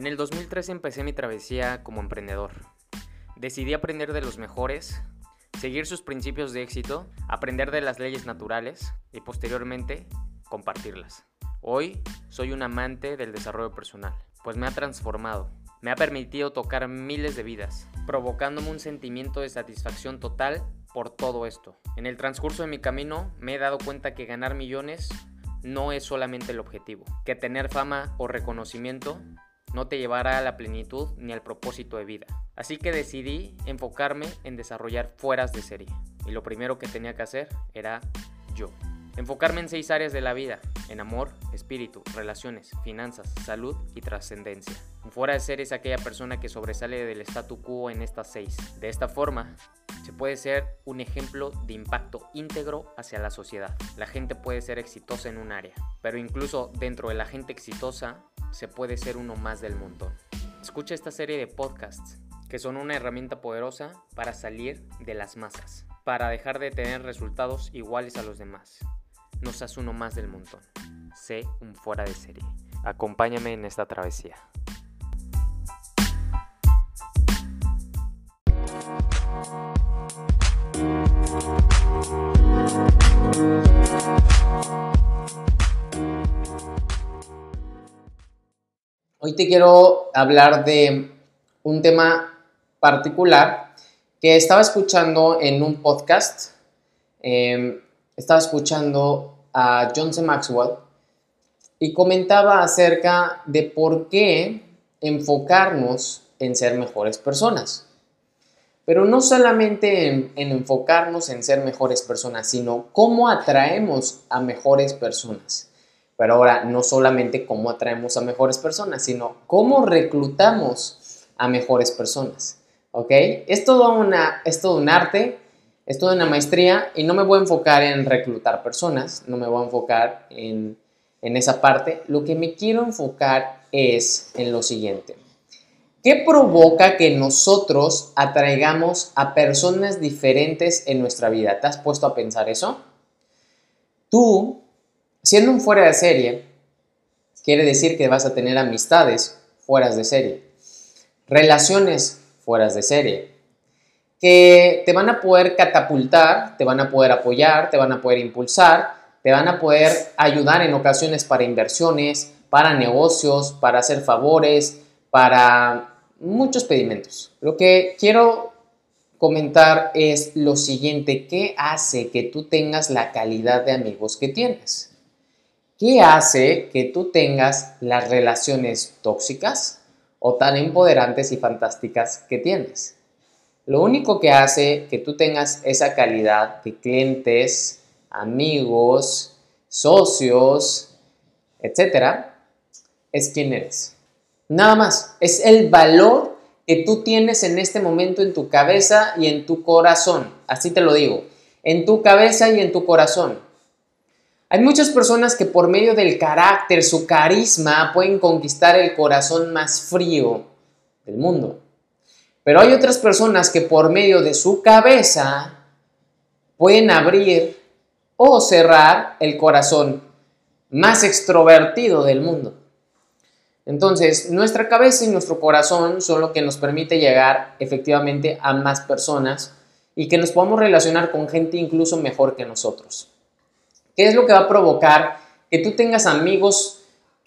En el 2013 empecé mi travesía como emprendedor. Decidí aprender de los mejores, seguir sus principios de éxito, aprender de las leyes naturales y posteriormente compartirlas. Hoy soy un amante del desarrollo personal, pues me ha transformado, me ha permitido tocar miles de vidas, provocándome un sentimiento de satisfacción total por todo esto. En el transcurso de mi camino me he dado cuenta que ganar millones no es solamente el objetivo, que tener fama o reconocimiento no te llevará a la plenitud ni al propósito de vida. Así que decidí enfocarme en desarrollar fueras de serie. Y lo primero que tenía que hacer era yo. Enfocarme en seis áreas de la vida, en amor, espíritu, relaciones, finanzas, salud y trascendencia. Fuera de serie es aquella persona que sobresale del statu quo en estas seis. De esta forma, se puede ser un ejemplo de impacto íntegro hacia la sociedad. La gente puede ser exitosa en un área, pero incluso dentro de la gente exitosa se puede ser uno más del montón. Escucha esta serie de podcasts que son una herramienta poderosa para salir de las masas, para dejar de tener resultados iguales a los demás. No seas uno más del montón. Sé un fuera de serie. Acompáñame en esta travesía. Hoy te quiero hablar de un tema particular que estaba escuchando en un podcast. Em, estaba escuchando a John C. Maxwell y comentaba acerca de por qué enfocarnos en ser mejores personas. Pero no solamente en, en, enfocarnos en ser mejores personas, sino cómo atraemos a mejores personas. Pero ahora, no solamente cómo atraemos a mejores personas, sino cómo reclutamos a mejores personas. ¿Ok? Es es todo un arte, es toda una maestría y no me voy a enfocar en reclutar personas, no me voy a enfocar en, en esa parte. Lo que me quiero enfocar es en lo siguiente. ¿Qué provoca que nosotros atraigamos a personas diferentes en nuestra vida? ¿Te has puesto a pensar eso? Tú Siendo un fuera de serie, quiere decir que vas a tener amistades fuera de serie, relaciones fuera de serie, que te van a poder catapultar, te van a poder apoyar, te van a poder impulsar, te van a poder ayudar en ocasiones para inversiones, para negocios, para hacer favores, para muchos pedimentos. Lo que quiero comentar es lo siguiente, ¿qué hace que tú tengas la calidad de amigos que tienes? ¿Qué hace que tú tengas las relaciones tóxicas o tan empoderantes y fantásticas que tienes? Lo único que hace que tú tengas esa calidad de clientes, amigos, socios, etcétera, es quién eres. Nada más, es el valor que tú tienes en este momento en tu cabeza y en tu corazón. Así te lo digo, en tu cabeza y en tu corazón. Hay muchas personas que por medio del carácter, su carisma, pueden conquistar el corazón más frío del mundo. Pero hay otras personas que por medio de su cabeza pueden abrir o cerrar el corazón más extrovertido del mundo. Entonces, nuestra cabeza y nuestro corazón son lo que nos permite llegar efectivamente a más personas y que nos podamos relacionar con gente incluso mejor que nosotros. ¿Qué es lo que va a provocar que tú tengas amigos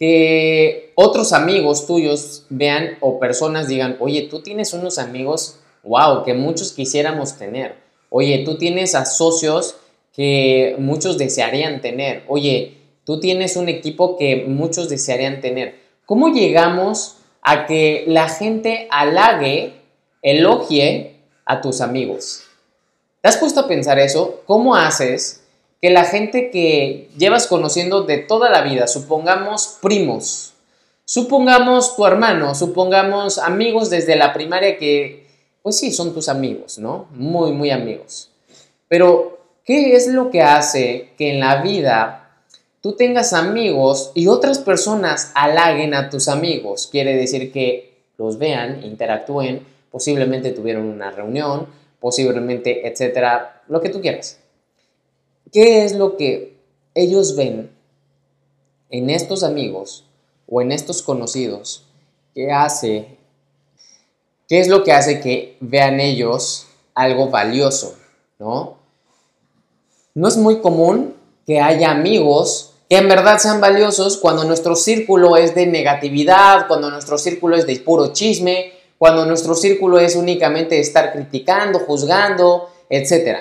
que otros amigos tuyos vean o personas digan, oye, tú tienes unos amigos, wow, que muchos quisiéramos tener. Oye, tú tienes a socios que muchos desearían tener. Oye, tú tienes un equipo que muchos desearían tener. ¿Cómo llegamos a que la gente halague, elogie a tus amigos? ¿Te has puesto a pensar eso? ¿Cómo haces que la gente que llevas conociendo de toda la vida, supongamos primos, supongamos tu hermano, supongamos amigos desde la primaria que, pues sí, son tus amigos, ¿no? Muy, muy amigos. Pero, ¿qué es lo que hace que en la vida tú tengas amigos y otras personas halaguen a tus amigos? Quiere decir que los vean, interactúen, posiblemente tuvieron una reunión, posiblemente, etcétera, lo que tú quieras. ¿Qué es lo que ellos ven en estos amigos o en estos conocidos ¿qué hace? ¿Qué es lo que hace que vean ellos algo valioso? ¿No? No es muy común que haya amigos que en verdad sean valiosos cuando nuestro círculo es de negatividad, cuando nuestro círculo es de puro chisme, cuando nuestro círculo es únicamente estar criticando, juzgando, etc.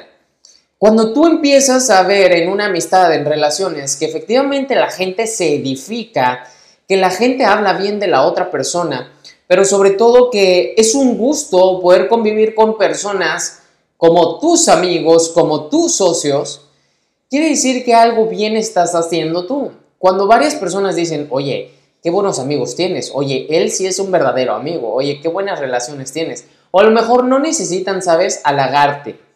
Cuando tú empiezas a ver en una amistad, en relaciones, que efectivamente la gente se edifica, que la gente habla bien de la otra persona, pero sobre todo que es un gusto poder convivir con personas como tus amigos, como tus socios, quiere decir que algo bien estás haciendo tú. Cuando varias personas dicen, oye, qué buenos amigos tienes, oye, él sí es un verdadero amigo, oye, qué buenas relaciones tienes, o a lo mejor no necesitan, sabes, halagarte,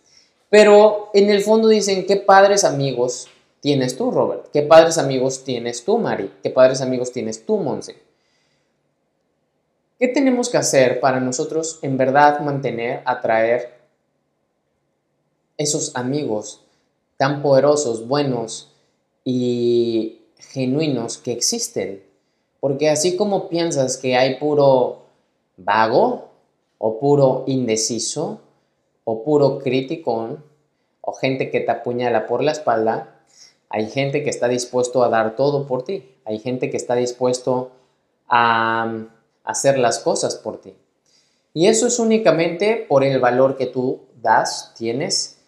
pero en el fondo dicen, qué padres amigos tienes tú, Robert, qué padres amigos tienes tú, Mari, qué padres amigos tienes tú, Monse. ¿Qué tenemos que hacer para nosotros en verdad mantener, atraer esos amigos tan poderosos, buenos y genuinos que existen. Porque así como piensas que hay puro vago o puro indeciso o puro criticón o gente que te apuñala por la espalda, hay gente que está dispuesto a dar todo por ti. Hay gente que está dispuesto a hacer las cosas por ti. Y eso es únicamente por el valor que tú das, tienes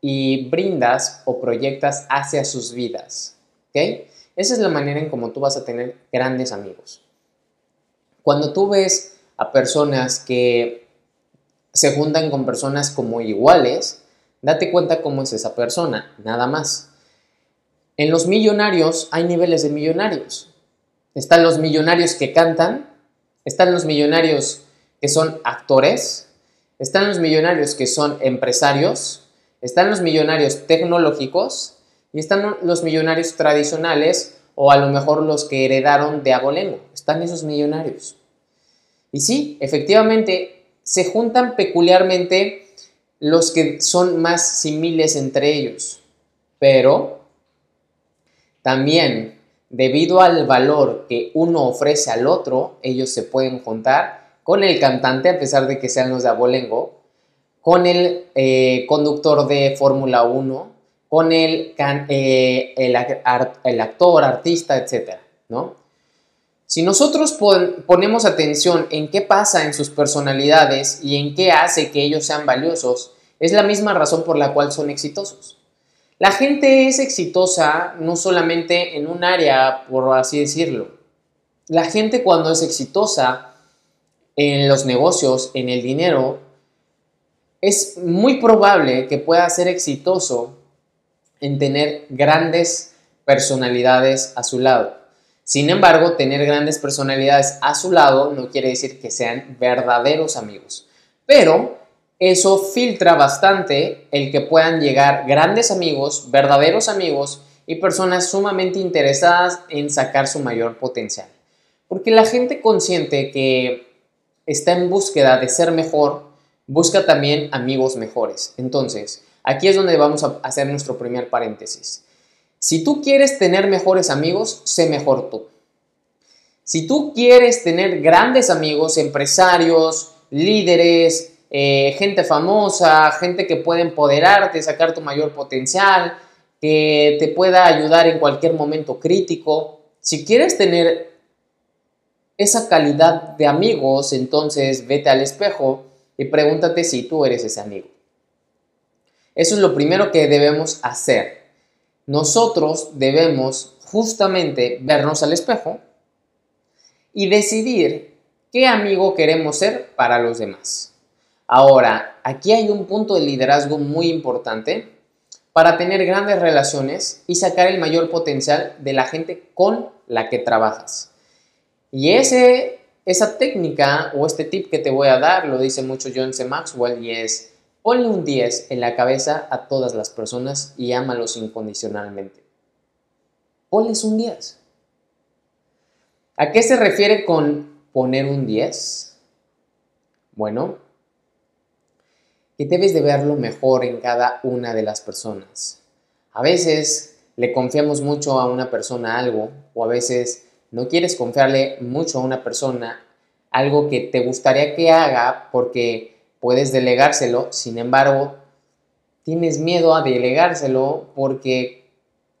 y brindas o proyectas hacia sus vidas. ¿Ok? Esa es la manera en cómo tú vas a tener grandes amigos. Cuando tú ves a personas que se juntan con personas como iguales, date cuenta cómo es esa persona, nada más. En los millonarios hay niveles de millonarios. Están los millonarios que cantan, están los millonarios que son actores, están los millonarios que son empresarios, están los millonarios tecnológicos y están los millonarios tradicionales o a lo mejor los que heredaron de abolengo. Están esos millonarios. Y sí, efectivamente, se juntan peculiarmente los que son más similes entre ellos. Pero también, debido al valor que uno ofrece al otro, ellos se pueden juntar con el cantante, a pesar de que sean los de abolengo, con el eh, conductor de Fórmula 1, con el, eh, el, actor, artista, etc. ¿no? Si nosotros ponemos atención en qué pasa en sus personalidades y en qué hace que ellos sean valiosos, es la misma razón por la cual son exitosos. La gente es exitosa no solamente en un área, por así decirlo. La gente cuando es exitosa en los negocios, en el dinero, es muy probable que pueda ser exitoso en tener grandes personalidades a su lado. Sin embargo, tener grandes personalidades a su lado no quiere decir que sean verdaderos amigos. Pero eso filtra bastante el que puedan llegar grandes amigos, verdaderos amigos y personas sumamente interesadas en sacar su mayor potencial. Porque la gente consciente que está en búsqueda de ser mejor busca también amigos mejores. Entonces, aquí es donde vamos a hacer nuestro primer paréntesis. Si tú quieres tener mejores amigos, sé mejor tú. Si tú quieres tener grandes amigos, empresarios, líderes, eh, gente famosa, gente que puede empoderarte, sacar tu mayor potencial, que te pueda ayudar en cualquier momento crítico, si quieres tener esa calidad de amigos, entonces vete al espejo y pregúntate si tú eres ese amigo. Eso es lo primero que debemos hacer. Nosotros debemos justamente vernos al espejo y decidir qué amigo queremos ser para los demás. Ahora, aquí hay un punto de liderazgo muy importante para tener grandes relaciones y sacar el mayor potencial de la gente con la que trabajas. Y ese esa técnica o este tip que te voy a dar lo dice mucho John C. Maxwell y es ponle un 10 en la cabeza a todas las personas y ámalos incondicionalmente. Ponles un 10. ¿A qué se refiere con poner un 10? Bueno, que debes de ver lo mejor en cada una de las personas. A veces le confiamos mucho a una persona algo o a veces no quieres confiarle mucho a una persona algo que te gustaría que haga porque puedes delegárselo, sin embargo, tienes miedo a delegárselo porque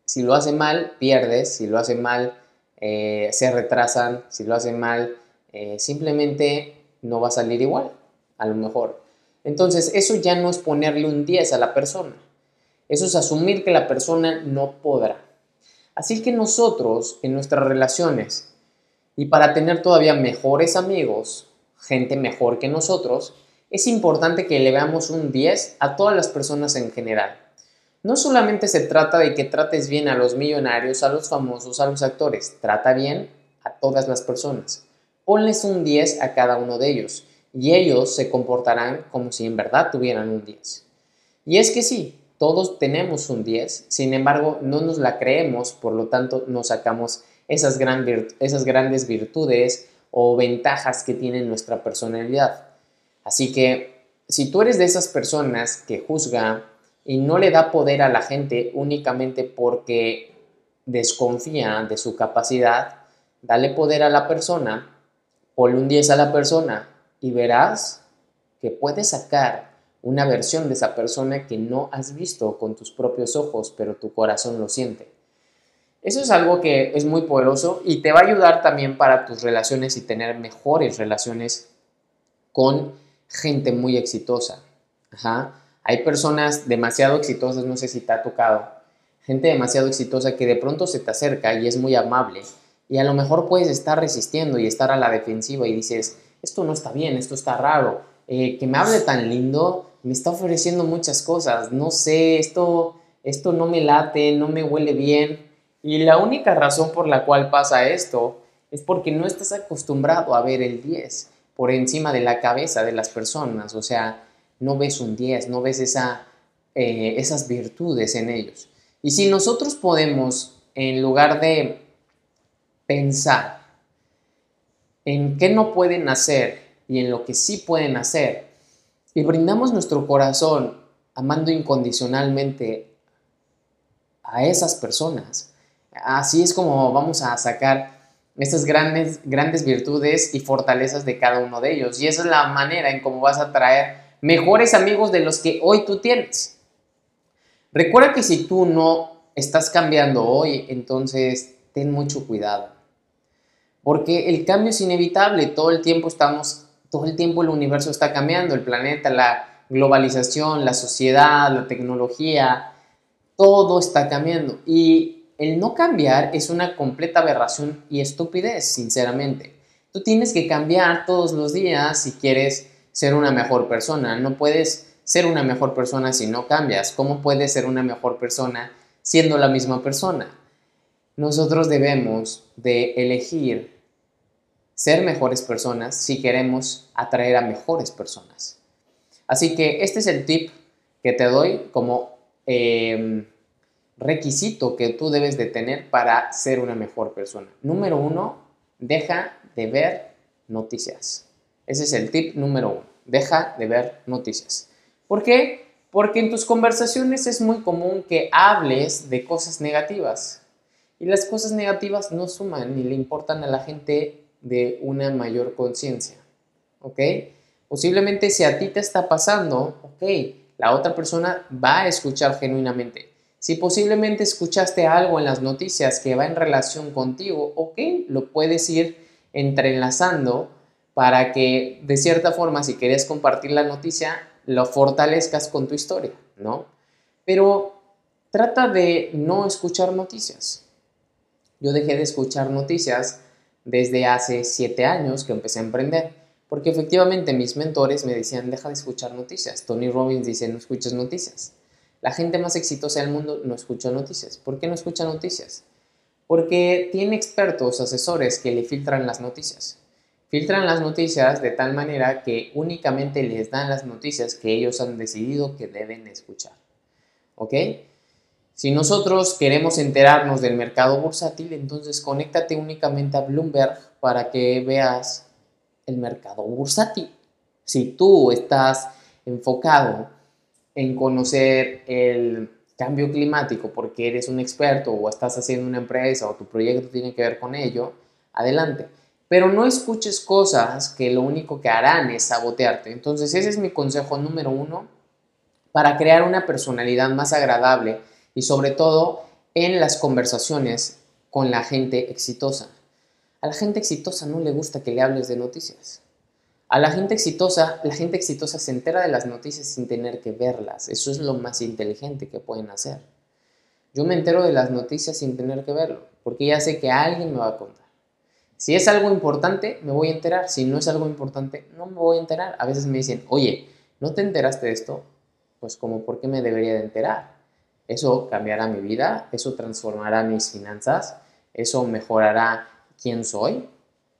si lo hace mal, pierdes, si lo hace mal, eh, se retrasan, si lo hace mal, eh, simplemente no va a salir igual, a lo mejor. Entonces, eso ya no es ponerle un 10 a la persona, eso es asumir que la persona no podrá. Así que nosotros, en nuestras relaciones, y para tener todavía mejores amigos, gente mejor que nosotros, es importante que le veamos un 10 a todas las personas en general. No solamente se trata de que trates bien a los millonarios, a los famosos, a los actores, trata bien a todas las personas. Ponles un 10 a cada uno de ellos y ellos se comportarán como si en verdad tuvieran un 10. Y es que sí, todos tenemos un 10, sin embargo no nos la creemos, por lo tanto nos sacamos esas, esas grandes virtudes o ventajas que tiene nuestra personalidad. Así que si tú eres de esas personas que juzga y no le da poder a la gente únicamente porque desconfía de su capacidad, dale poder a la persona, ponle un 10 a la persona y verás que puedes sacar una versión de esa persona que no has visto con tus propios ojos, pero tu corazón lo siente. Eso es algo que es muy poderoso y te va a ayudar también para tus relaciones y tener mejores relaciones con gente muy exitosa. Hay personas demasiado exitosas, no sé si te ha tocado, gente demasiado exitosa que de pronto se te acerca y es muy amable y a lo mejor puedes estar resistiendo y estar a la defensiva y dices, esto no está bien, esto está raro, eh, que me hable tan lindo, me está ofreciendo muchas cosas, no sé, esto, esto no me late, no me huele bien. Y la única razón por la cual pasa esto es porque no estás acostumbrado a ver el 10 por encima de la cabeza de las personas, o sea, no ves un 10, no ves esa, eh, esas virtudes en ellos. Y si nosotros podemos, en lugar de pensar en qué no pueden hacer y en lo que sí pueden hacer, y brindamos nuestro corazón amando incondicionalmente a esas personas, así es como vamos a sacar estas grandes, grandes virtudes y fortalezas de cada uno de ellos. Y esa es la manera en cómo vas a traer mejores amigos de los que hoy tú tienes. Recuerda que si tú no estás cambiando hoy, entonces ten mucho cuidado. Porque el cambio es inevitable, todo el tiempo estamos, todo el tiempo el universo está cambiando, el planeta, la globalización, la sociedad, la tecnología, todo está cambiando. Y el no cambiar es una completa aberración y estupidez, sinceramente. Tú tienes que cambiar todos los días si quieres ser una mejor persona. No puedes ser una mejor persona si no cambias. ¿Cómo puedes ser una mejor persona siendo la misma persona? Nosotros debemos de elegir ser mejores personas si queremos atraer a mejores personas. Así que este es el tip que te doy como... Em, requisito que tú debes de tener para ser una mejor persona. Número uno, deja de ver noticias. Ese es el tip número uno. Deja de ver noticias. ¿Por qué? Porque en tus conversaciones es muy común que hables de cosas negativas. Y las cosas negativas no suman ni le importan a la gente de una mayor conciencia. ¿Ok? Posiblemente si a ti te está pasando, ok, la otra persona va a escuchar genuinamente. Si posiblemente escuchaste algo en las noticias que va en relación contigo, ok, lo puedes ir entrelazando para que de cierta forma, si quieres compartir la noticia, lo fortalezcas con tu historia, ¿no? Pero trata de no escuchar noticias. Yo dejé de escuchar noticias desde hace siete años que empecé a emprender, porque efectivamente mis mentores me decían, deja de escuchar noticias. Tony Robbins dice, no escuches noticias. La gente más exitosa del mundo no escucha noticias. ¿Por qué no escucha noticias? Porque tiene expertos, asesores que le filtran las noticias. Filtran las noticias de tal manera que únicamente les dan las noticias que ellos han decidido que deben escuchar. ¿Ok? Si nosotros queremos enterarnos del mercado bursátil, entonces conéctate únicamente a Bloomberg para que veas el mercado bursátil. Si tú estás enfocado en conocer el cambio climático porque eres un experto o estás haciendo una empresa o tu proyecto tiene que ver con ello, adelante. pero no escuches cosas que lo único que harán es sabotearte. Entonces ese es mi consejo número uno para crear una personalidad más agradable y sobre todo en las conversaciones con la gente exitosa. A la gente exitosa no le gusta que le hables de noticias. A la gente exitosa, la gente exitosa se entera de las noticias sin tener que verlas. Eso es lo más inteligente que pueden hacer. Yo me entero de las noticias sin tener que verlo, porque ya sé que alguien me va a contar. Si es algo importante, me voy a enterar. Si no es algo importante, no me voy a enterar. A veces me dicen, oye, ¿no te enteraste de esto? Pues como, ¿por qué me debería de enterar? Eso cambiará mi vida, eso transformará mis finanzas, eso mejorará quién soy.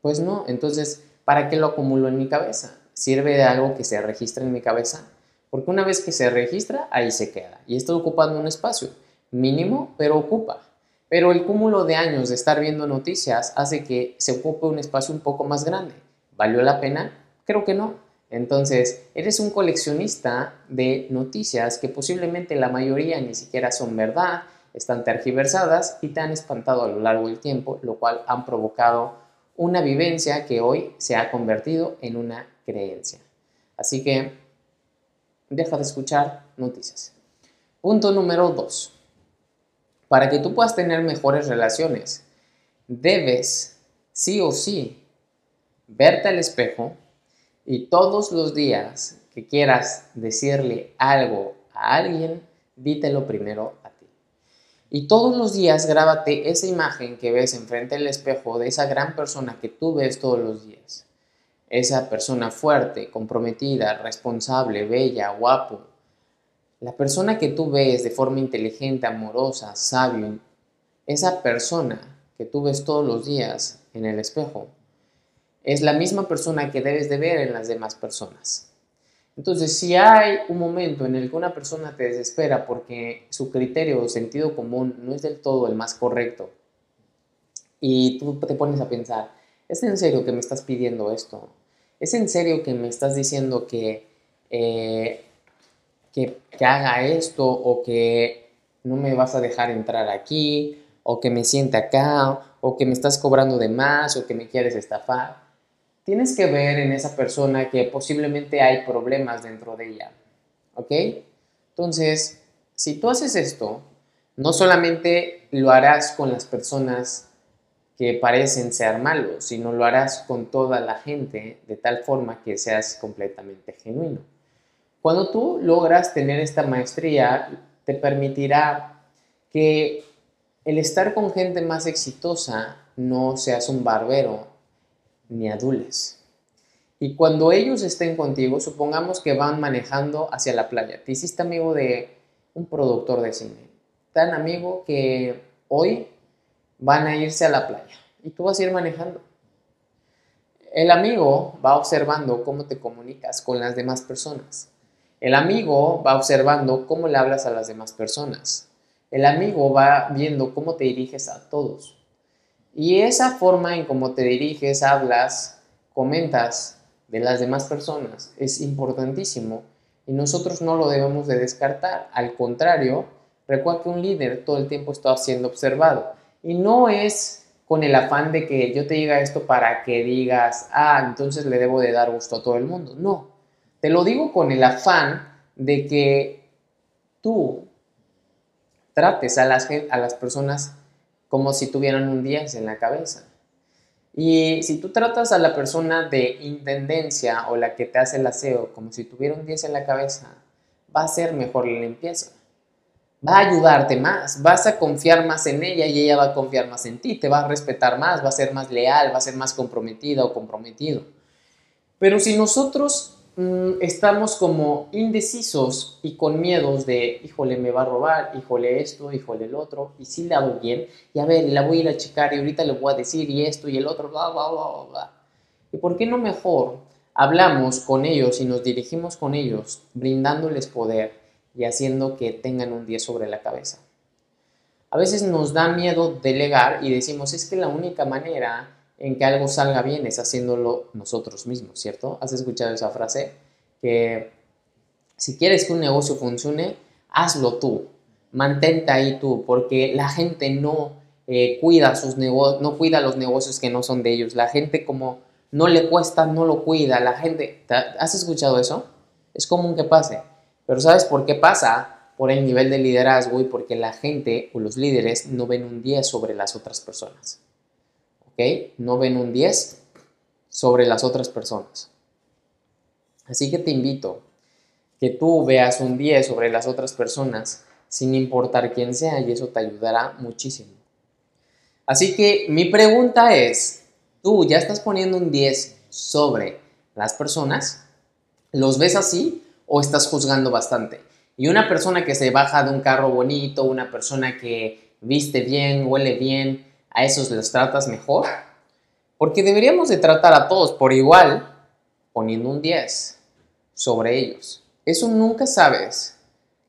Pues no, entonces, ¿para qué lo acumulo en mi cabeza? ¿Sirve de algo que se registra en mi cabeza? Porque una vez que se registra, ahí se queda. Y estoy ocupando un espacio mínimo, pero ocupa. Pero el cúmulo de años de estar viendo noticias hace que se ocupe un espacio un poco más grande. ¿Valió la pena? Creo que no. Entonces, eres un coleccionista de noticias que posiblemente la mayoría ni siquiera son verdad, están tergiversadas y te han espantado a lo largo del tiempo, lo cual han provocado una vivencia que hoy se ha convertido en una creencia. Así que deja de escuchar noticias. Punto número 2. Para que tú puedas tener mejores relaciones, debes sí o sí verte al espejo y todos los días que quieras decirle algo a alguien, dítelo primero. Y todos los días grábate esa imagen que ves enfrente del espejo de esa gran persona que tú ves todos los días. Esa persona fuerte, comprometida, responsable, bella, guapo, la persona que tú ves de forma inteligente, amorosa, sabio, esa persona que tú ves todos los días en el espejo, es la misma persona que debes de ver en las demás personas. Entonces, si hay un momento en el que una persona te desespera porque su criterio o sentido común no es del todo el más correcto, y tú te pones a pensar, ¿es en serio que me estás pidiendo esto? ¿Es en serio que me estás diciendo que eh, que, haga esto o que no me vas a dejar entrar aquí o que me siente acá o que me estás cobrando de más o que me quieres estafar. Tienes que ver en esa persona que posiblemente hay problemas dentro de ella. ¿Ok? Entonces, si tú haces esto, no solamente lo harás con las personas que parecen ser malos, sino lo harás con toda la gente de tal forma que seas completamente genuino. Cuando tú logras tener esta maestría, te permitirá que el estar con gente más exitosa no seas un barbero ni adules. Y cuando ellos estén contigo, supongamos que van manejando hacia la playa. Te hiciste amigo de un productor de cine. Tan amigo que hoy van a irse a la playa y tú vas a ir manejando. El amigo va observando cómo te comunicas con las demás personas. El amigo va observando cómo le hablas a las demás personas. El amigo va viendo cómo te diriges a todos. Y esa forma en cómo te diriges, hablas, comentas de las demás personas es importantísimo y nosotros no lo debemos de descartar. Al contrario, recuerda que un líder todo el tiempo está siendo observado y no es con el afán de que yo te diga esto para que digas, ah, entonces le debo de dar gusto a todo el mundo. No, te lo digo con el afán de que tú trates a las, a las personas como si tuvieran un 10 en la cabeza. Y si tú tratas a la persona de intendencia o la que te hace el aseo como si tuviera un 10 en la cabeza, va a ser mejor la limpieza. Va a ayudarte más, vas a confiar más en ella y ella va a confiar más en ti, te va a respetar más, va a ser más leal, va a ser más comprometida o comprometido. Pero si nosotros Mm, estamos como indecisos y con miedos de, híjole, me va a robar, híjole esto, híjole el otro, y si le hago bien, y a ver, la voy a ir a checar y ahorita le voy a decir y esto y el otro, bla, bla, bla, bla. ¿Y por qué no mejor hablamos con ellos y nos dirigimos con ellos, brindándoles poder y haciendo que tengan un 10 sobre la cabeza? A veces nos da miedo delegar y decimos, es que la única manera en que algo salga bien es haciéndolo nosotros mismos, ¿cierto? ¿Has escuchado esa frase? Que si quieres que un negocio funcione, hazlo tú, mantente ahí tú, porque la gente no eh, cuida sus negocios, no cuida los negocios que no son de ellos. La gente como no le cuesta, no lo cuida. La gente, ¿has escuchado eso? Es común que pase. Pero ¿sabes por qué pasa? Por el nivel de liderazgo y porque la gente o los líderes no ven un 10 sobre las otras personas. No ven un 10 sobre las otras personas. Así que te invito que tú veas un 10 sobre las otras personas sin importar quién sea y eso te ayudará muchísimo. Así que mi pregunta es, ¿tú ya estás poniendo un 10 sobre las personas? ¿Los ves así o estás juzgando bastante? Y una persona que se baja de un carro bonito, una persona que viste bien, huele bien, ¿a esos los tratas mejor? Porque deberíamos de tratar a todos por igual poniendo un 10 sobre ellos. Eso nunca sabes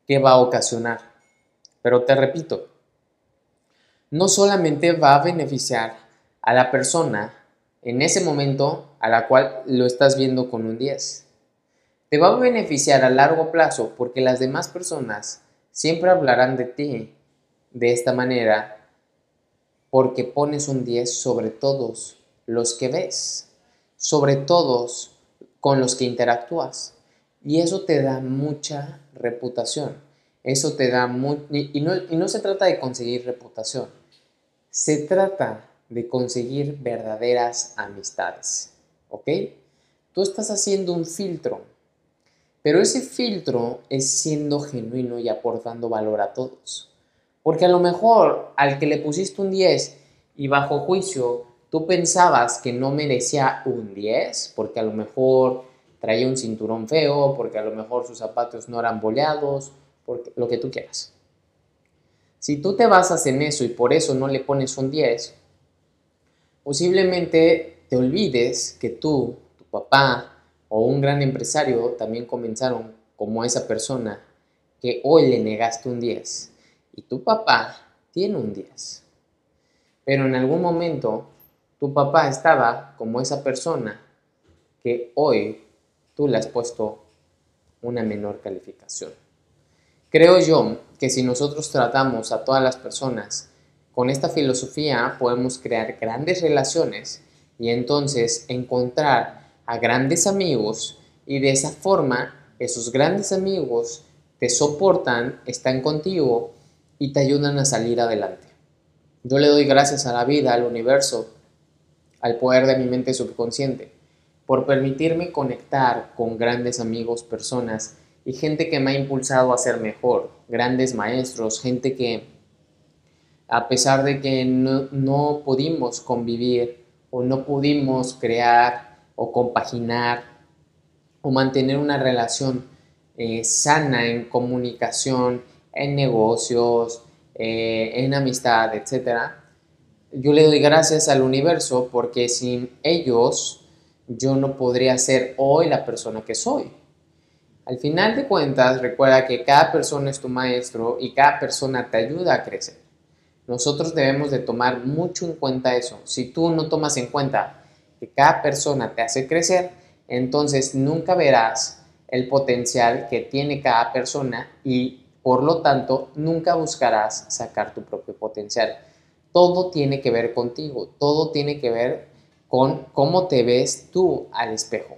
qué va a ocasionar. Pero te repito, no solamente va a beneficiar a la persona en ese momento a la cual lo estás viendo con un 10. Te va a beneficiar a largo plazo porque las demás personas siempre hablarán de ti de esta manera porque pones un 10 sobre todos los que ves, sobre todos con los que interactúas. Y eso te da mucha reputación. Eso te da muy... Y no, y no se trata de conseguir reputación se trata de conseguir verdaderas amistades, ¿ok? Tú estás haciendo un filtro, pero ese filtro es siendo genuino y aportando valor a todos. Porque a lo mejor al que le pusiste un 10 y bajo juicio tú pensabas que no merecía un 10, porque a lo mejor traía un cinturón feo, porque a lo mejor sus zapatos no eran boleados, porque lo que tú quieras. Si tú te basas en eso y por eso no le pones un 10, posiblemente te olvides que tú, tu papá o un gran empresario también comenzaron como esa persona que hoy le negaste un 10 y tu papá tiene un 10. Pero en algún momento tu papá estaba como esa persona que hoy tú le has puesto una menor calificación. Creo yo que si nosotros tratamos a todas las personas con esta filosofía, podemos crear grandes relaciones y entonces encontrar a grandes amigos y de esa forma esos grandes amigos te soportan, están contigo y te ayudan a salir adelante. Yo le doy gracias a la vida, al universo, al poder de mi mente subconsciente, por permitirme conectar con grandes amigos, personas y gente que me ha impulsado a ser mejor, grandes maestros, gente que a pesar de que no, pudimos convivir o no pudimos crear o compaginar o mantener una relación eh, sana en comunicación, en negocios, eh, en amistad, etc. Yo le doy gracias al universo porque sin ellos yo no podría ser hoy la persona que soy. Al final de cuentas, recuerda que cada persona es tu maestro y cada persona te ayuda a crecer. Nosotros debemos de tomar mucho en cuenta eso. Si tú no tomas en cuenta que cada persona te hace crecer, entonces nunca verás el potencial que tiene cada persona y por lo tanto nunca buscarás sacar tu propio potencial. Todo tiene que ver contigo, todo tiene que ver con cómo te ves tú al espejo.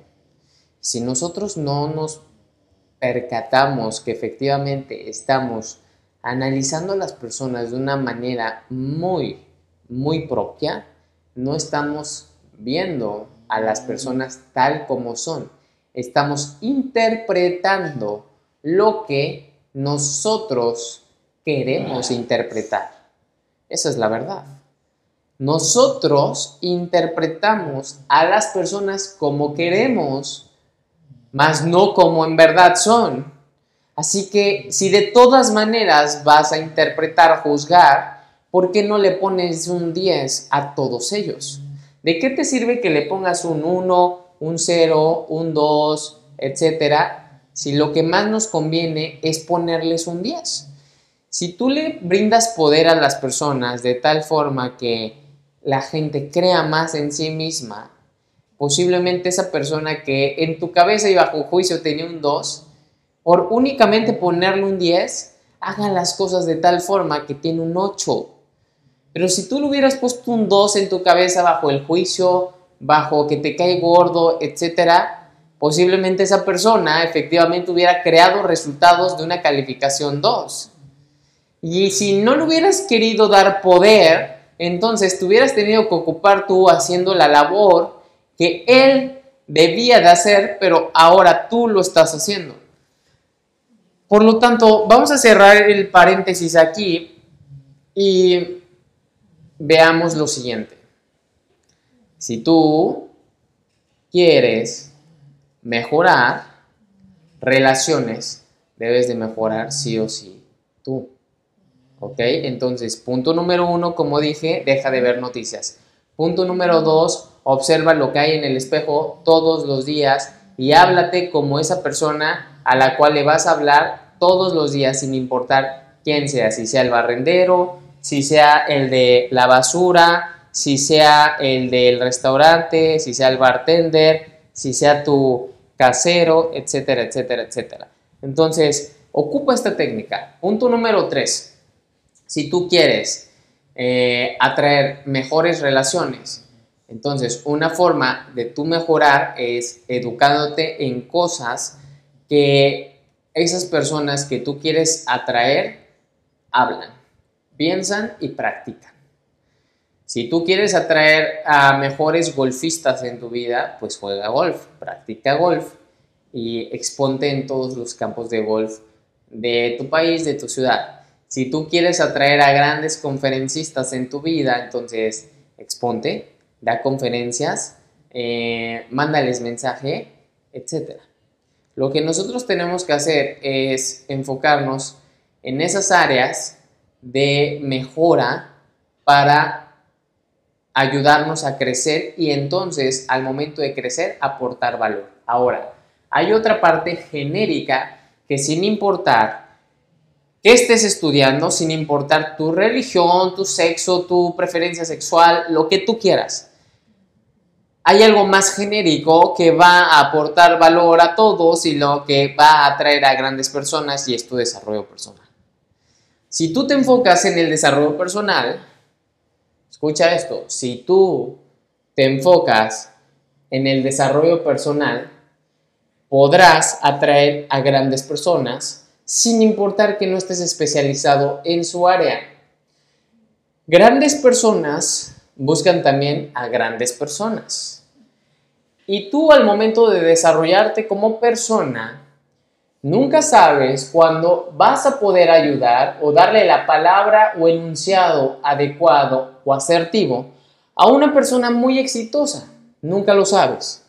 Si nosotros no nos percatamos que efectivamente estamos analizando a las personas de una manera muy, muy propia, no estamos viendo a las personas tal como son. Estamos interpretando lo que nosotros queremos interpretar. Esa es la verdad. Nosotros interpretamos a las personas como queremos mas no como en verdad son. Así que si de todas maneras vas a interpretar, juzgar, ¿por qué no le pones un 10 a todos ellos? ¿De qué te sirve que le pongas un 1, un 0, un 2, etcétera, si lo que más nos conviene es ponerles un 10? Si tú le brindas poder a las personas de tal forma que la gente crea más en sí misma, posiblemente esa persona que en tu cabeza y bajo juicio tenía un 2, por únicamente ponerle un 10, haga las cosas de tal forma que tiene un 8. Pero si tú le hubieras puesto un 2 en tu cabeza bajo el juicio, bajo que te cae gordo, etcétera, posiblemente esa persona efectivamente hubiera creado resultados de una calificación 2. Y si no le hubieras querido dar poder, entonces te hubieras tenido que ocupar tú haciendo la labor que él debía de hacer, pero ahora tú lo estás haciendo. Por lo tanto, vamos a cerrar el paréntesis aquí y veamos lo siguiente. Si tú quieres mejorar relaciones, debes de mejorar sí o sí tú. ¿Ok? Entonces, punto número uno, como dije, deja de ver noticias. Punto número dos, observa lo que hay en el espejo todos los días y háblate como esa persona a la cual le vas a hablar todos los días sin importar quién sea, si sea el barrendero, si sea el de la basura, si sea el del restaurante, si sea el bartender, si sea tu casero, etcétera, etcétera, etcétera. Entonces, ocupa esta técnica. Punto número tres si tú quieres eh, atraer mejores relaciones, entonces una forma de tú mejorar es educándote en cosas que esas personas que tú quieres atraer hablan, piensan y practican. Si tú quieres atraer a mejores golfistas en tu vida, pues juega golf, practica golf y exponte en todos los campos de golf de tu país, de tu ciudad. Si tú quieres atraer a grandes conferencistas en tu vida, entonces exponte, da conferencias, eh, mándales mensaje, etc. Lo que nosotros tenemos que hacer es enfocarnos en esas áreas de mejora para ayudarnos a crecer y entonces al momento de crecer aportar valor. Ahora, hay otra parte genérica que sin importar que estés estudiando sin importar tu religión, tu sexo, tu preferencia sexual, lo que tú quieras. Hay algo más genérico que va a aportar valor a todos y lo que va a atraer a grandes personas y es tu desarrollo personal. Si tú te enfocas en el desarrollo personal, escucha esto, si tú te enfocas en el desarrollo personal, podrás atraer a grandes personas sin importar que no estés especializado en su área. Grandes personas buscan también a grandes personas. Y tú al momento de desarrollarte como persona, nunca sabes cuándo vas a poder ayudar o darle la palabra o enunciado adecuado o asertivo a una persona muy exitosa. Nunca lo sabes.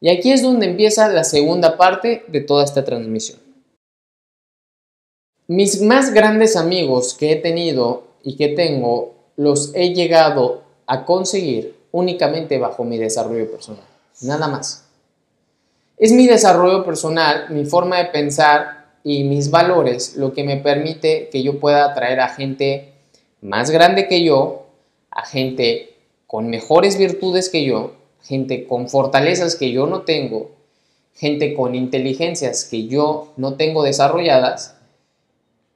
Y aquí es donde empieza la segunda parte de toda esta transmisión. Mis más grandes amigos que he tenido y que tengo los he llegado a conseguir únicamente bajo mi desarrollo personal. Nada más. Es mi desarrollo personal, mi forma de pensar y mis valores lo que me permite que yo pueda atraer a gente más grande que yo, a gente con mejores virtudes que yo, gente con fortalezas que yo no tengo, gente con inteligencias que yo no tengo desarrolladas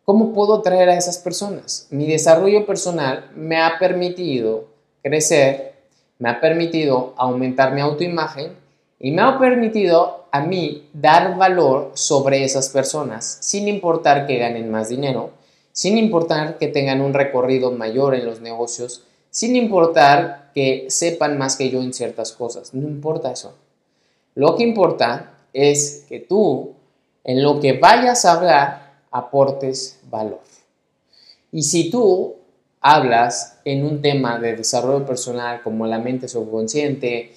¿Cómo puedo atraer a esas personas? Mi desarrollo personal me ha permitido crecer, me ha permitido aumentar mi autoimagen y me ha permitido a mí dar valor sobre esas personas sin importar que ganen más dinero, sin importar que tengan un recorrido mayor en los negocios, sin importar que sepan más que yo en ciertas cosas. No importa eso. Lo que importa es que tú, en lo que vayas a hablar, aportes valor. Y si tú hablas en un tema de desarrollo personal como la mente subconsciente,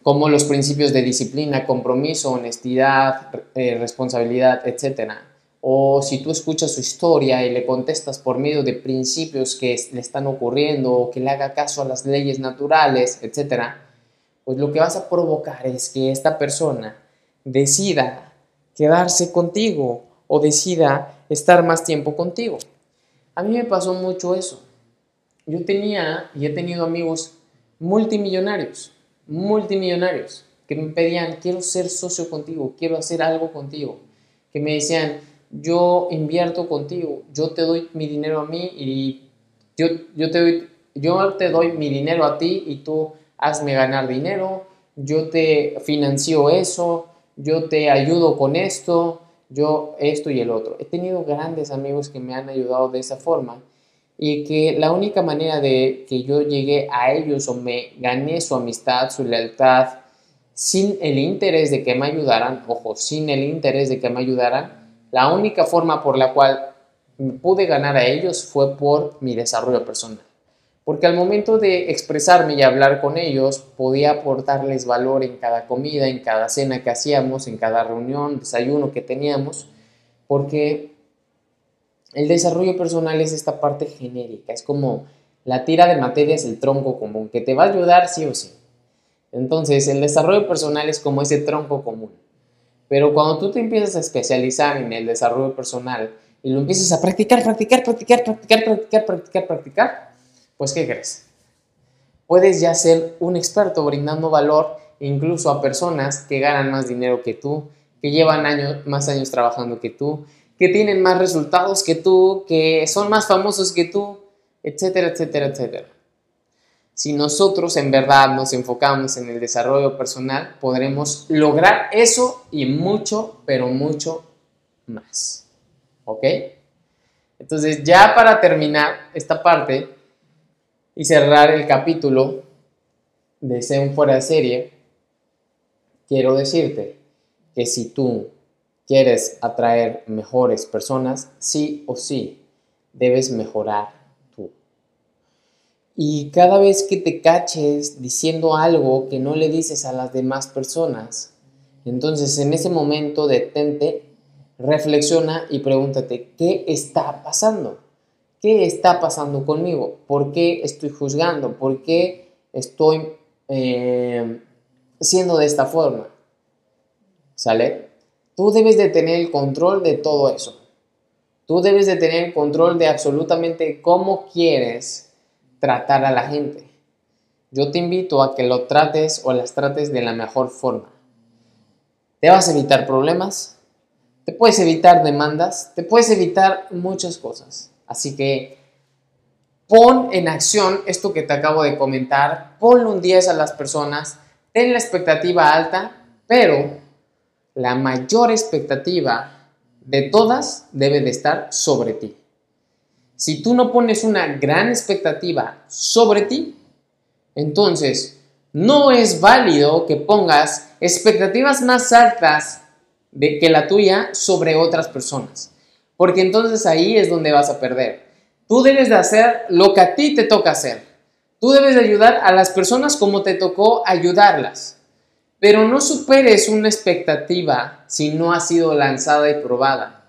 como los principios de disciplina, compromiso, honestidad, eh, responsabilidad, etc. O si tú escuchas su historia y le contestas por medio de principios que le están ocurriendo o que le haga caso a las leyes naturales, etc., pues lo que vas a provocar es que esta persona decida quedarse contigo o decida estar más tiempo contigo. A mí me pasó mucho eso. Yo tenía y he tenido amigos multimillonarios, multimillonarios, que me pedían, quiero ser socio contigo, quiero hacer algo contigo, que me decían, yo invierto contigo, yo te doy mi dinero a mí y yo, yo te doy yo te doy mi dinero a ti y tú hazme ganar dinero, yo te financio eso, yo te ayudo con esto, yo esto y el otro. He tenido grandes amigos que me han ayudado de esa forma y que la única manera de que yo llegué a ellos o me gané su amistad, su lealtad, sin el interés de que me ayudaran, ojo, sin el interés de que me ayudaran, la única forma por la cual pude ganar a ellos fue por mi desarrollo personal. Porque al momento de expresarme y hablar con ellos, podía aportarles valor en cada comida, en cada cena que hacíamos, en cada reunión, desayuno que teníamos, porque el desarrollo personal es esta parte genérica, es como la tira de materias, el tronco común, que te va a ayudar sí o sí. Entonces, el desarrollo personal es como ese tronco común. Pero cuando tú te empiezas a especializar en el desarrollo personal y lo empiezas a practicar, practicar, practicar, practicar, practicar, practicar, practicar, pues ¿qué crees? Puedes ya ser un experto brindando valor incluso a personas que ganan más dinero que tú, que llevan años, más años trabajando que tú, que tienen más resultados que tú, que son más famosos que tú, etcétera, etcétera, etcétera. Si nosotros en verdad nos enfocamos en el desarrollo personal, podremos lograr eso y mucho, pero mucho más. ¿Ok? Entonces, ya para terminar esta parte y cerrar el capítulo de Ser un fuera de serie, quiero decirte que si tú quieres atraer mejores personas, sí o sí debes mejorar y cada vez que te caches diciendo algo que no le dices a las demás personas, entonces en ese momento detente, reflexiona y pregúntate, ¿qué está pasando? ¿Qué está pasando conmigo? ¿Por qué estoy juzgando? ¿Por qué estoy eh, siendo de esta forma? ¿Sale? Tú debes de tener el control de todo eso. Tú debes de tener el control de absolutamente cómo quieres tratar a la gente. Yo te invito a que lo trates o las trates de la mejor forma. Te vas a evitar problemas, te puedes evitar demandas, te puedes evitar muchas cosas. Así que pon en acción esto que te acabo de comentar, ponle un 10 a las personas, ten la expectativa alta, pero la mayor expectativa de todas debe de estar sobre ti. Si tú no pones una gran expectativa sobre ti, entonces no es válido que pongas expectativas más altas de que la tuya sobre otras personas, porque entonces ahí es donde vas a perder. Tú debes de hacer lo que a ti te toca hacer. Tú debes de ayudar a las personas como te tocó ayudarlas. Pero no superes una expectativa si no ha sido lanzada y probada.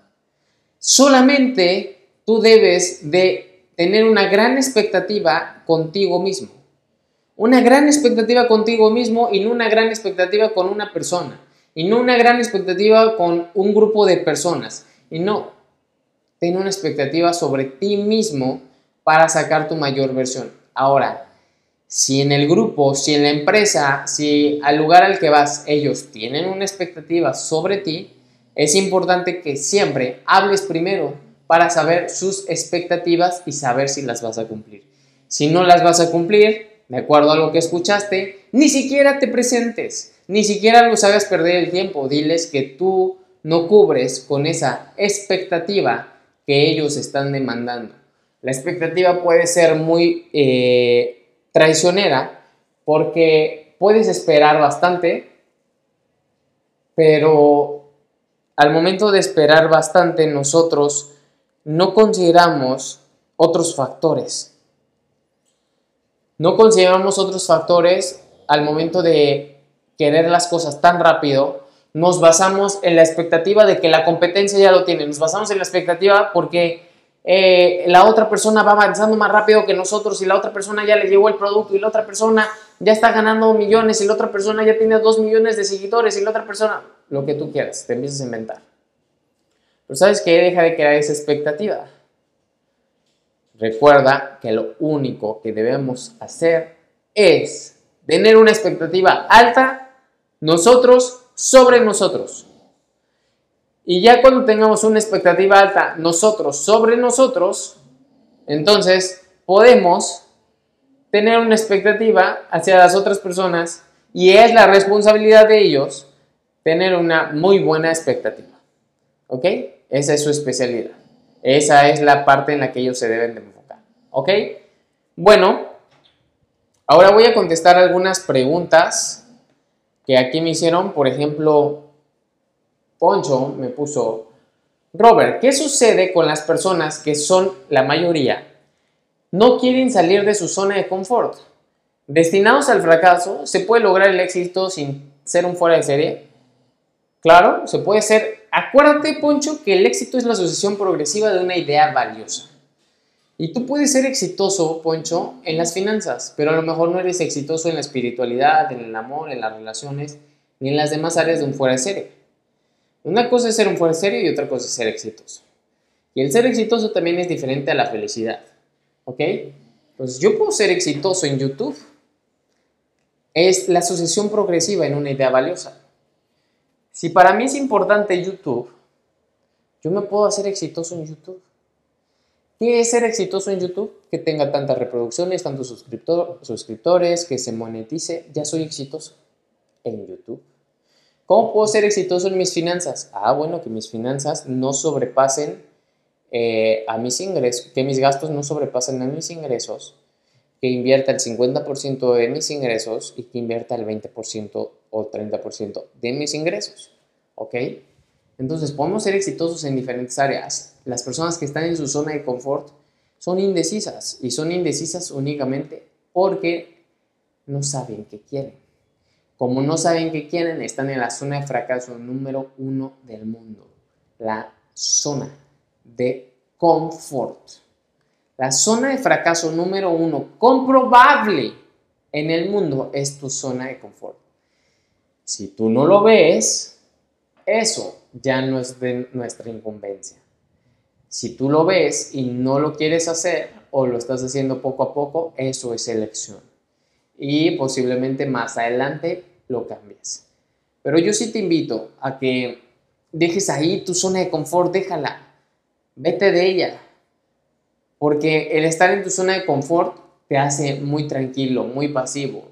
Solamente tú debes de tener una gran expectativa contigo mismo. Una gran expectativa contigo mismo y no una gran expectativa con una persona. Y no una gran expectativa con un grupo de personas. Y no, ten una expectativa sobre ti mismo para sacar tu mayor versión. Ahora, si en el grupo, si en la empresa, si al lugar al que vas ellos tienen una expectativa sobre ti, es importante que siempre hables primero para saber sus expectativas y saber si las vas a cumplir. Si no las vas a cumplir, de acuerdo a lo que escuchaste, ni siquiera te presentes, ni siquiera los hagas perder el tiempo. Diles que tú no cubres con esa expectativa que ellos están demandando. La expectativa puede ser muy eh, traicionera porque puedes esperar bastante, pero al momento de esperar bastante nosotros no consideramos otros factores. No consideramos otros factores al momento de querer las cosas tan rápido. Nos basamos en la expectativa de que la competencia ya lo tiene. Nos basamos en la expectativa porque eh, la otra persona va avanzando más rápido que nosotros y la otra persona ya le llegó el producto y la otra persona ya está ganando millones y la otra persona ya tiene dos millones de seguidores y la otra persona, lo que tú quieras, te empiezas a inventar. Pero ¿sabes qué? Deja de crear esa expectativa. Recuerda que lo único que debemos hacer es tener una expectativa alta nosotros sobre nosotros. Y ya cuando tengamos una expectativa alta nosotros sobre nosotros, entonces podemos tener una expectativa hacia las otras personas y es la responsabilidad de ellos tener una muy buena expectativa. ¿Ok? Esa es su especialidad. Esa es la parte en la que ellos se deben de enfocar. ¿Ok? Bueno, ahora voy a contestar algunas preguntas que aquí me hicieron. Por ejemplo, Poncho me puso, Robert, ¿qué sucede con las personas que son la mayoría? No quieren salir de su zona de confort. Destinados al fracaso, ¿se puede lograr el éxito sin ser un fuera de serie? Claro, se puede ser. Acuérdate, Poncho, que el éxito es la sucesión progresiva de una idea valiosa. Y tú puedes ser exitoso, Poncho, en las finanzas, pero a lo mejor no eres exitoso en la espiritualidad, en el amor, en las relaciones, ni en las demás áreas de un fuera de serie. Una cosa es ser un fuera serio y otra cosa es ser exitoso. Y el ser exitoso también es diferente a la felicidad. ¿Ok? Pues yo puedo ser exitoso en YouTube. Es la sucesión progresiva en una idea valiosa. Si para mí es importante YouTube, yo me puedo hacer exitoso en YouTube. ¿Qué es ser exitoso en YouTube? Que tenga tantas reproducciones, tantos suscriptores, que se monetice. Ya soy exitoso en YouTube. ¿Cómo puedo ser exitoso en mis finanzas? Ah, bueno, que mis finanzas no sobrepasen eh, a mis ingresos, que mis gastos no sobrepasen a mis ingresos, que invierta el 50% de mis ingresos y que invierta el 20% o 30% de mis ingresos. ¿Ok? Entonces, podemos ser exitosos en diferentes áreas. Las personas que están en su zona de confort son indecisas y son indecisas únicamente porque no saben qué quieren. Como no saben qué quieren, están en la zona de fracaso número uno del mundo. La zona de confort. La zona de fracaso número uno comprobable en el mundo es tu zona de confort. Si tú no lo ves, eso ya no es de nuestra incumbencia. Si tú lo ves y no lo quieres hacer o lo estás haciendo poco a poco, eso es elección y posiblemente más adelante lo cambies. Pero yo sí te invito a que dejes ahí tu zona de confort, déjala, vete de ella, porque el estar en tu zona de confort te hace muy tranquilo, muy pasivo.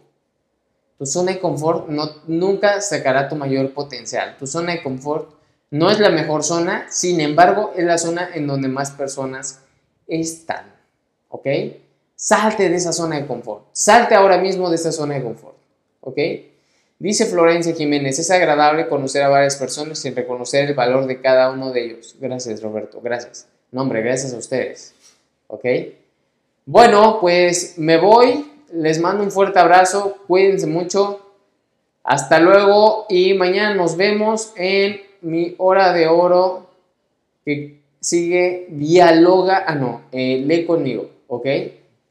Tu zona de confort no, nunca sacará tu mayor potencial. Tu zona de confort no es la mejor zona, sin embargo, es la zona en donde más personas están. ¿Ok? Salte de esa zona de confort. Salte ahora mismo de esa zona de confort. ¿Ok? Dice Florencia Jiménez, es agradable conocer a varias personas sin reconocer el valor de cada uno de ellos. Gracias, Roberto, gracias. No, hombre, gracias a ustedes. ¿Ok? Bueno, pues me voy. Les mando un fuerte abrazo. Cuídense mucho. Hasta luego y mañana nos vemos en mi hora de oro que sigue dialoga, ah no, eh, lee conmigo, ¿ok?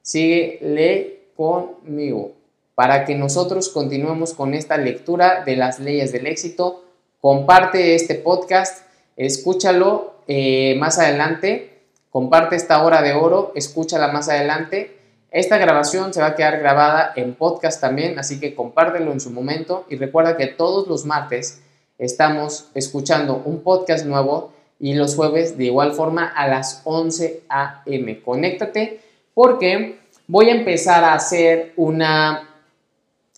Sigue lee conmigo para que nosotros continuemos con esta lectura de las leyes del éxito. Comparte este podcast, escúchalo eh, más adelante, comparte esta hora de oro, escúchala más adelante. Esta grabación se va a quedar grabada en podcast también, así que compártelo en su momento y recuerda que todos los martes estamos escuchando un podcast nuevo y los jueves de igual forma a las 11 a.m. Conéctate porque voy a empezar a hacer una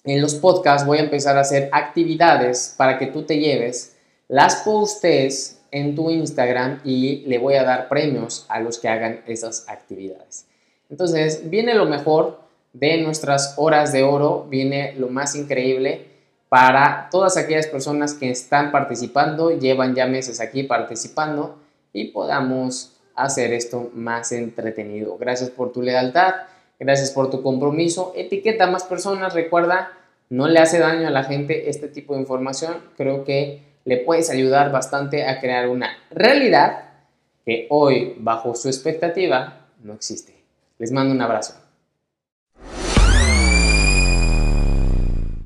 en los podcasts voy a empezar a hacer actividades para que tú te lleves, las postes en tu Instagram y le voy a dar premios a los que hagan esas actividades. Entonces, viene lo mejor de nuestras horas de oro, viene lo más increíble para todas aquellas personas que están participando, llevan ya meses aquí participando y podamos hacer esto más entretenido. Gracias por tu lealtad. Gracias por tu compromiso. Etiqueta a más personas. Recuerda, no le hace daño a la gente este tipo de información. Creo que le puedes ayudar bastante a crear una realidad que hoy, bajo su expectativa, no existe. Les mando un abrazo.